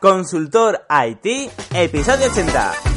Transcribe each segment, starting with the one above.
Consultor IT, episodio 80.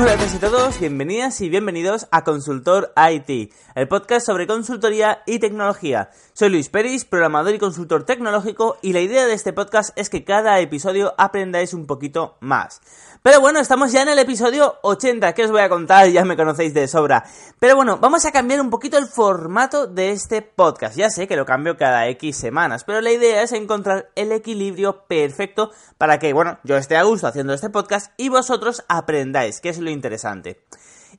Hola a todos y todos, bienvenidas y bienvenidos a Consultor IT, el podcast sobre consultoría y tecnología. Soy Luis Peris, programador y consultor tecnológico y la idea de este podcast es que cada episodio aprendáis un poquito más. Pero bueno, estamos ya en el episodio 80, que os voy a contar, ya me conocéis de sobra. Pero bueno, vamos a cambiar un poquito el formato de este podcast. Ya sé que lo cambio cada X semanas, pero la idea es encontrar el equilibrio perfecto para que, bueno, yo esté a gusto haciendo este podcast y vosotros aprendáis, que es lo interesante.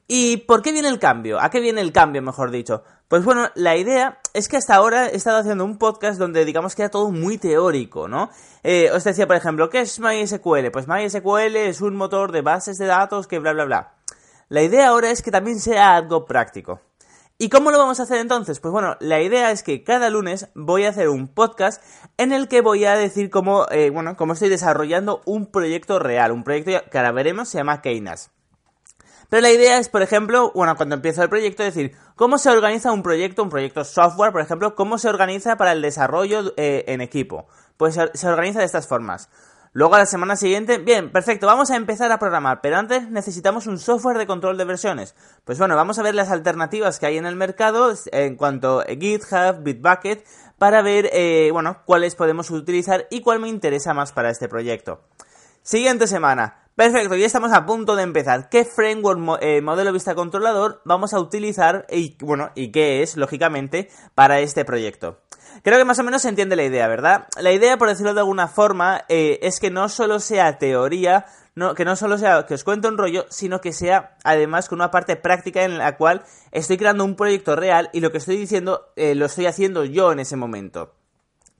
¿Y por qué viene el cambio? ¿A qué viene el cambio, mejor dicho? Pues bueno, la idea es que hasta ahora he estado haciendo un podcast donde digamos que era todo muy teórico, ¿no? Eh, os decía, por ejemplo, ¿qué es MySQL? Pues MySQL es un motor de bases de datos que bla, bla, bla. La idea ahora es que también sea algo práctico. ¿Y cómo lo vamos a hacer entonces? Pues bueno, la idea es que cada lunes voy a hacer un podcast en el que voy a decir cómo, eh, bueno, cómo estoy desarrollando un proyecto real, un proyecto que ahora veremos se llama Keynas. Pero la idea es, por ejemplo, bueno, cuando empiezo el proyecto, decir, ¿cómo se organiza un proyecto, un proyecto software, por ejemplo, cómo se organiza para el desarrollo eh, en equipo? Pues se organiza de estas formas. Luego a la semana siguiente, bien, perfecto, vamos a empezar a programar, pero antes necesitamos un software de control de versiones. Pues bueno, vamos a ver las alternativas que hay en el mercado en cuanto a GitHub, Bitbucket, para ver, eh, bueno, cuáles podemos utilizar y cuál me interesa más para este proyecto. Siguiente semana. Perfecto, ya estamos a punto de empezar. ¿Qué framework eh, modelo vista controlador vamos a utilizar y bueno, y qué es, lógicamente, para este proyecto? Creo que más o menos se entiende la idea, ¿verdad? La idea, por decirlo de alguna forma, eh, es que no solo sea teoría, no, que no solo sea que os cuente un rollo, sino que sea además con una parte práctica en la cual estoy creando un proyecto real y lo que estoy diciendo eh, lo estoy haciendo yo en ese momento.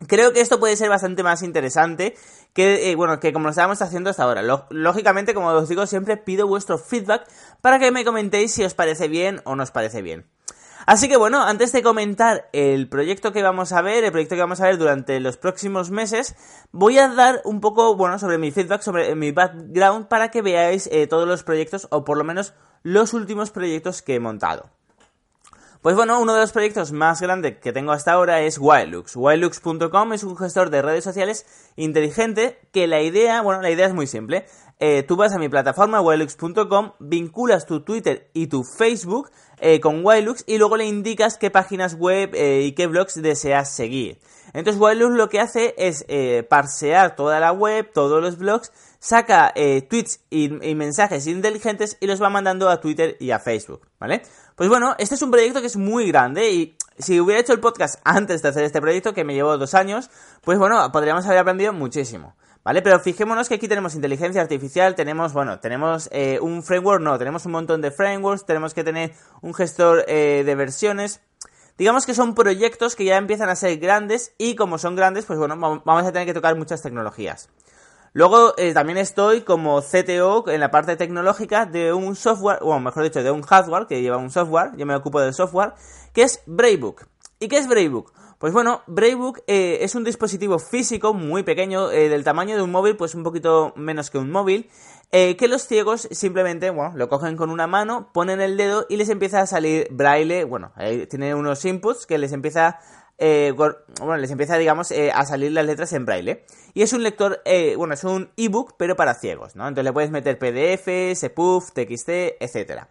Creo que esto puede ser bastante más interesante que, eh, bueno, que como lo estábamos haciendo hasta ahora. lógicamente, como os digo, siempre pido vuestro feedback para que me comentéis si os parece bien o no os parece bien. Así que bueno, antes de comentar el proyecto que vamos a ver, el proyecto que vamos a ver durante los próximos meses, voy a dar un poco, bueno, sobre mi feedback, sobre mi background, para que veáis eh, todos los proyectos, o por lo menos los últimos proyectos que he montado. Pues bueno, uno de los proyectos más grandes que tengo hasta ahora es Wildlux. Wildlux.com es un gestor de redes sociales inteligente que la idea, bueno, la idea es muy simple. Eh, tú vas a mi plataforma wildlux.com, vinculas tu Twitter y tu Facebook eh, con Wildlux y luego le indicas qué páginas web eh, y qué blogs deseas seguir. Entonces Wildlux lo que hace es parsear toda la web, todos los blogs, saca tweets y, y mensajes inteligentes y los va mandando a Twitter y a Facebook, ¿vale? Pues bueno, este es un proyecto que es muy grande y si hubiera hecho el podcast antes de hacer este proyecto, que me llevó dos años, pues bueno, podríamos haber aprendido muchísimo. ¿Vale? Pero fijémonos que aquí tenemos inteligencia artificial, tenemos, bueno, tenemos eh, un framework, no, tenemos un montón de frameworks, tenemos que tener un gestor eh, de versiones. Digamos que son proyectos que ya empiezan a ser grandes y como son grandes, pues bueno, vamos a tener que tocar muchas tecnologías. Luego eh, también estoy como CTO en la parte tecnológica de un software, o mejor dicho, de un hardware que lleva un software, yo me ocupo del software, que es Bravebook. ¿Y qué es Bravebook? Pues bueno, Bravebook eh, es un dispositivo físico muy pequeño, eh, del tamaño de un móvil, pues un poquito menos que un móvil, que los ciegos simplemente, bueno, lo cogen con una mano, ponen el dedo y les empieza a salir braille, bueno, tiene unos inputs que les empieza eh, bueno, les empieza, digamos, eh, a salir las letras en braille. Y es un lector, eh, bueno, es un ebook, pero para ciegos, ¿no? Entonces le puedes meter PDF, SPUF, TXT, etcétera.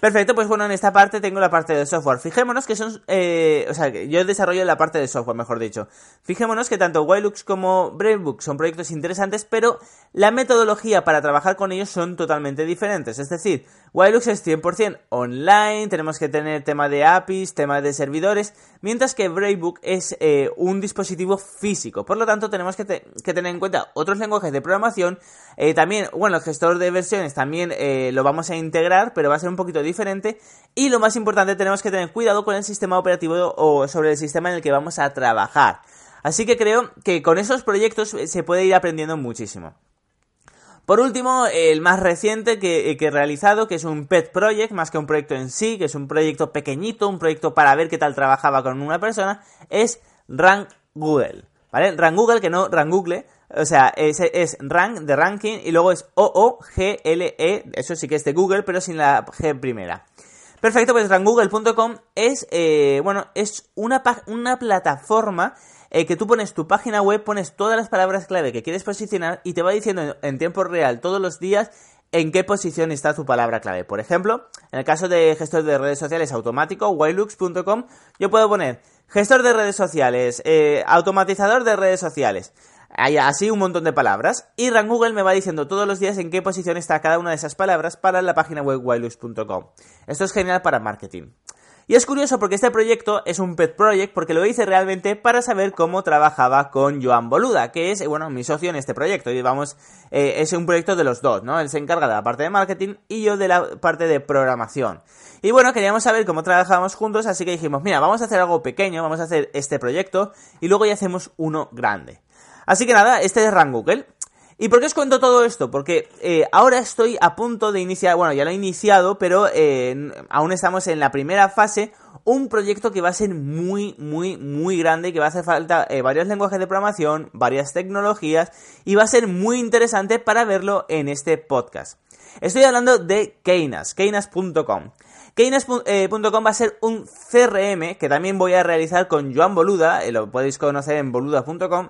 Perfecto, pues bueno, en esta parte tengo la parte de software. Fijémonos que son, eh, o sea, yo desarrollo la parte de software, mejor dicho. Fijémonos que tanto Wildlux como Bravebook son proyectos interesantes, pero la metodología para trabajar con ellos son totalmente diferentes. Es decir, Wildlux es 100% online, tenemos que tener tema de APIs, tema de servidores, mientras que Bravebook es eh, un dispositivo físico. Por lo tanto, tenemos que, tener en cuenta otros lenguajes de programación. Eh, también, bueno, el gestor de versiones también lo vamos a integrar, pero va a ser un poquito diferente. Y lo más importante, tenemos que tener cuidado con el sistema operativo o sobre el sistema en el que vamos a trabajar. Así que creo que con esos proyectos se puede ir aprendiendo muchísimo. Por último, el más reciente que, he realizado, que es un pet project, más que un proyecto en sí, que es un proyecto pequeñito, un proyecto para ver qué tal trabajaba con una persona, es Run Google. ¿Vale? Run Google, que no Run Google, O sea, es, es rank de ranking y luego es O-O-G-L-E, eso sí que es de Google, pero sin la G primera. Perfecto, pues ranggoogle.com es, eh, bueno, es una, una plataforma eh, que tú pones tu página web, pones todas las palabras clave que quieres posicionar y te va diciendo en tiempo real todos los días en qué posición está tu palabra clave. Por ejemplo, en el caso de gestor de redes sociales automático, wilux.com, yo puedo poner gestor de redes sociales, eh, automatizador de redes sociales. Hay así un montón de palabras. Y Google me va diciendo todos los días en qué posición está cada una de esas palabras para la página web wilux.com. Esto es genial para marketing. Y es curioso porque este proyecto es un pet project porque lo hice realmente para saber cómo trabajaba con Joan Boluda, que es, bueno, mi socio en este proyecto. Y vamos, eh, es un proyecto de los dos, ¿no? Él se encarga de la parte de marketing y yo de la parte de programación. Y bueno, queríamos saber cómo trabajábamos juntos, así que dijimos, mira, vamos a hacer algo pequeño, vamos a hacer este proyecto y luego ya hacemos uno grande. Así que nada, este es Run Google. ¿Y por qué os cuento todo esto? Porque eh, ahora estoy a punto de iniciar, bueno, ya lo he iniciado, pero eh, aún estamos en la primera fase, un proyecto que va a ser muy, muy, muy grande, que va a hacer falta eh, varios lenguajes de programación, varias tecnologías, y va a ser muy interesante para verlo en este podcast. Estoy hablando de Keynas, keynas.com. Keynes.com va a ser un CRM que también voy a realizar con Joan Boluda, lo podéis conocer en boluda.com.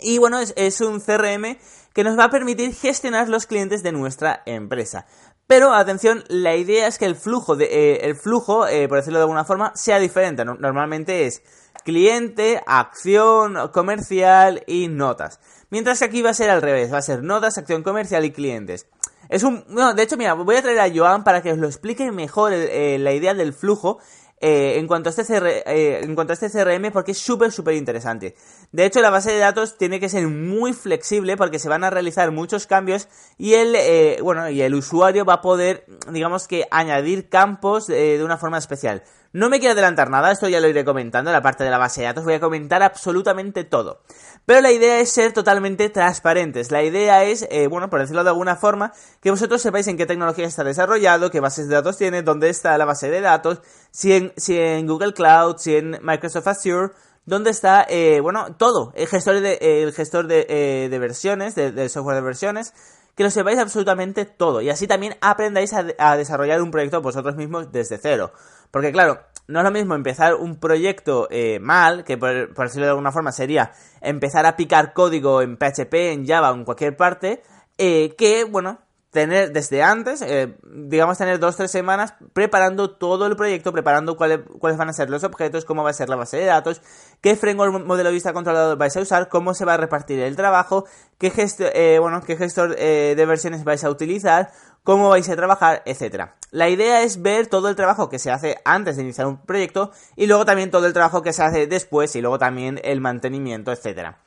Y bueno, es, un CRM que nos va a permitir gestionar los clientes de nuestra empresa. Pero atención, la idea es que el flujo, de, eh, el flujo eh, por decirlo de alguna forma, sea diferente. Normalmente es cliente, acción comercial y notas. Mientras que aquí va a ser al revés, va a ser notas, acción comercial y clientes. Es un, no, de hecho, mira, voy a traer a Joan para que os lo explique mejor eh, la idea del flujo en, cuanto a este en cuanto a este CRM porque es súper, súper interesante. De hecho, la base de datos tiene que ser muy flexible porque se van a realizar muchos cambios y el, eh, bueno, y el usuario va a poder, digamos que, añadir campos eh, de una forma especial. No me quiero adelantar nada, esto ya lo iré comentando, la parte de la base de datos, voy a comentar absolutamente todo. Pero la idea es ser totalmente transparentes. La idea es, eh, bueno, por decirlo de alguna forma, que vosotros sepáis en qué tecnología está desarrollado, qué bases de datos tiene, dónde está la base de datos, si en, Google Cloud, si en Microsoft Azure, donde está, eh, bueno, todo, el gestor de, el gestor de, eh, de versiones, de, software de versiones, que lo sepáis absolutamente todo y así también aprendáis a, desarrollar un proyecto vosotros mismos desde cero. Porque claro, no es lo mismo empezar un proyecto eh, mal, que por, decirlo de alguna forma sería empezar a picar código en PHP, en Java o en cualquier parte, que, bueno, tener desde antes, eh, digamos, tener dos, tres semanas preparando todo el proyecto, preparando cuáles, cuáles van a ser los objetos, cómo va a ser la base de datos, qué framework modelo vista controlador vais a usar, cómo se va a repartir el trabajo, qué, eh, bueno, qué gestor eh, de versiones vais a utilizar, cómo vais a trabajar, etcétera. La idea es ver todo el trabajo que se hace antes de iniciar un proyecto y luego también todo el trabajo que se hace después y luego también el mantenimiento, etcétera.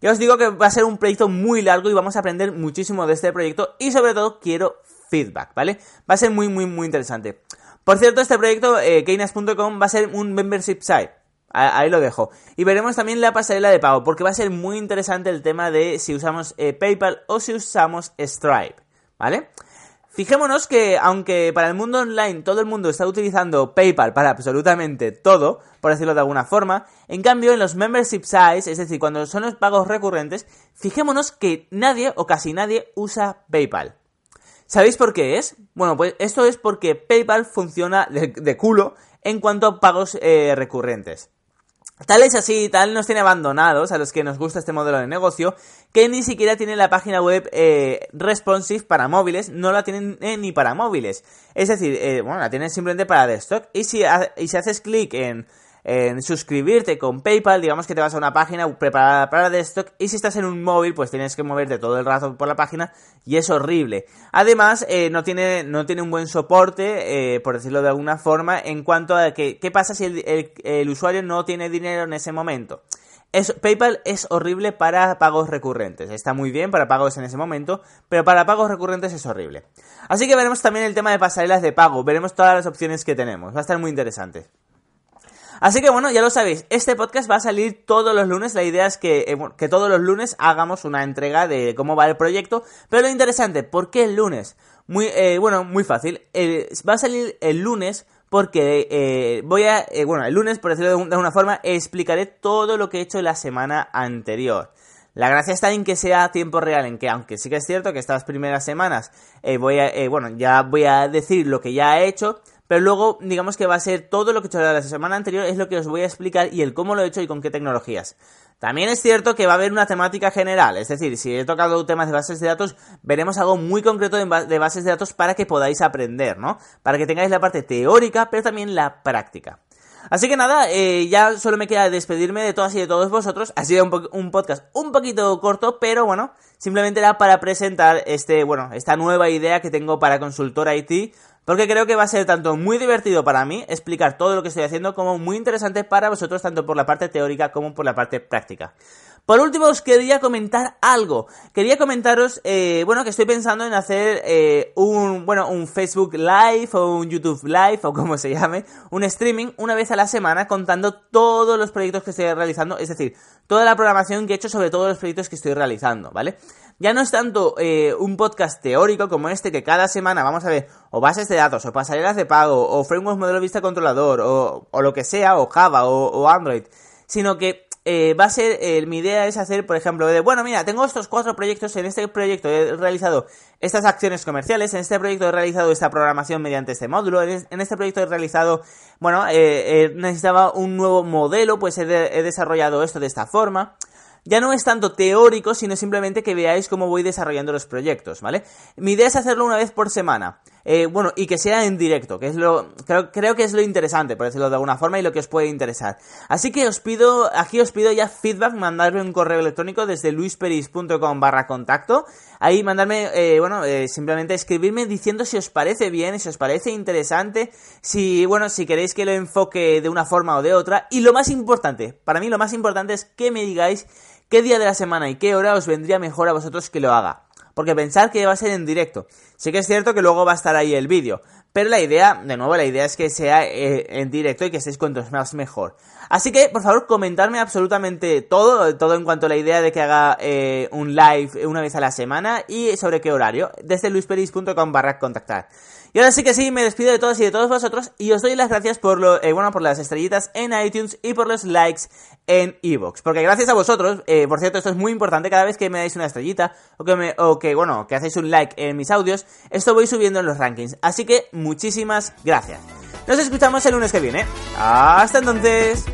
Ya os digo que va a ser un proyecto muy largo y vamos a aprender muchísimo de este proyecto y sobre todo quiero feedback, ¿vale? Va a ser muy, muy, muy interesante. Por cierto, este proyecto, eh, va a ser un membership site. Ahí lo dejo. Y veremos también la pasarela de pago, porque va a ser muy interesante el tema de si usamos eh, PayPal o si usamos Stripe, ¿vale? Fijémonos que aunque para el mundo online todo el mundo está utilizando PayPal para absolutamente todo, por decirlo de alguna forma, en cambio en los membership sites, es decir, cuando son los pagos recurrentes, fijémonos que nadie o casi nadie usa PayPal. ¿Sabéis por qué es? Bueno, pues esto es porque PayPal funciona de, culo en cuanto a pagos eh, recurrentes. Tal es así, tal nos tiene abandonados a los que nos gusta este modelo de negocio, que ni siquiera tiene la página web eh, responsive para móviles, no la tienen eh, ni para móviles. Es decir, eh, bueno, la tienen simplemente para desktop. Y si, y si haces clic en en suscribirte con PayPal, digamos que te vas a una página preparada para desktop y si estás en un móvil pues tienes que moverte todo el rato por la página y es horrible. Además eh, no, tiene, no tiene un buen soporte, eh, por decirlo de alguna forma, en cuanto a que, qué pasa si el, usuario no tiene dinero en ese momento. PayPal es horrible para pagos recurrentes. Está muy bien para pagos en ese momento, pero para pagos recurrentes es horrible. Así que veremos también el tema de pasarelas de pago. Veremos todas las opciones que tenemos. Va a estar muy interesante. Así que bueno, ya lo sabéis, este podcast va a salir todos los lunes. La idea es que, eh, que todos los lunes hagamos una entrega de cómo va el proyecto. Pero lo interesante, ¿por qué el lunes? Muy, eh, bueno, muy fácil. va a salir el lunes porque eh, voy a, bueno, el lunes, por decirlo de, una forma, explicaré todo lo que he hecho la semana anterior. La gracia está en que sea a tiempo real, en que aunque sí que es cierto que estas primeras semanas eh, voy a, eh, bueno, ya voy a decir lo que ya he hecho, pero luego digamos que va a ser todo lo que he hecho la semana anterior es lo que os voy a explicar y el cómo lo he hecho y con qué tecnologías. También es cierto que va a haber una temática general, es decir, si he tocado temas de bases de datos, veremos algo muy concreto de bases de datos para que podáis aprender, ¿no? Para que tengáis la parte teórica, pero también la práctica. Así que nada, eh, ya solo me queda despedirme de todas y de todos vosotros. Ha sido un, podcast un poquito corto, pero bueno, simplemente era para presentar este, bueno, esta nueva idea que tengo para Consultor IT porque creo que va a ser tanto muy divertido para mí explicar todo lo que estoy haciendo como muy interesante para vosotros tanto por la parte teórica como por la parte práctica. Por último, os quería comentar algo. Quería comentaros, eh, bueno, que estoy pensando en hacer eh, un, bueno, un Facebook Live o un YouTube Live o como se llame, un streaming una vez a la semana contando todos los proyectos que estoy realizando, es decir, toda la programación que he hecho sobre todos los proyectos que estoy realizando, ¿vale? Ya no es tanto eh, un podcast teórico como este que cada semana vamos a ver o bases de datos, o pasarelas de pago, o frameworks modelo vista controlador, o, o lo que sea, o Java, o, Android, sino que eh, va a ser, eh, mi idea es hacer, por ejemplo, de, bueno, mira, tengo estos cuatro proyectos, en este proyecto he realizado estas acciones comerciales, en este proyecto he realizado esta programación mediante este módulo, en este proyecto he realizado, bueno, necesitaba un nuevo modelo, pues he desarrollado esto de esta forma ya no es tanto teórico, sino simplemente que veáis cómo voy desarrollando los proyectos, ¿vale? Mi idea es hacerlo una vez por semana. Eh, bueno, y que sea en directo, que es lo, creo, creo que es lo interesante, por decirlo de alguna forma, y lo que os puede interesar. Así que os pido, aquí os pido ya feedback, mandarme un correo electrónico desde luisperis.com barra contacto, ahí mandarme, eh, bueno, eh, simplemente escribirme diciendo si os parece bien, si os parece interesante, si, bueno, si queréis que lo enfoque de una forma o de otra, y lo más importante, para mí lo más importante es que me digáis qué día de la semana y qué hora os vendría mejor a vosotros que lo haga. Porque pensar que va a ser en directo. Sí que es cierto que luego va a estar ahí el vídeo. Pero la idea, de nuevo, la idea es que sea eh, en directo y que estéis cuantos más mejor. Así que, por favor, comentarme absolutamente todo, todo en cuanto a la idea de que haga eh, un live una vez a la semana y sobre qué horario, desde luisperis.com barra contactar. Y ahora sí que sí, me despido de todos y de todos vosotros y os doy las gracias por lo, eh, bueno, por las estrellitas en iTunes y por los likes en iVoox. Porque gracias a vosotros, por cierto, esto es muy importante, cada vez que me dais una estrellita o que, me, o que, bueno, que hacéis un like en mis audios, esto voy subiendo en los rankings. Así que muchísimas gracias. Nos escuchamos el lunes que viene. Hasta entonces.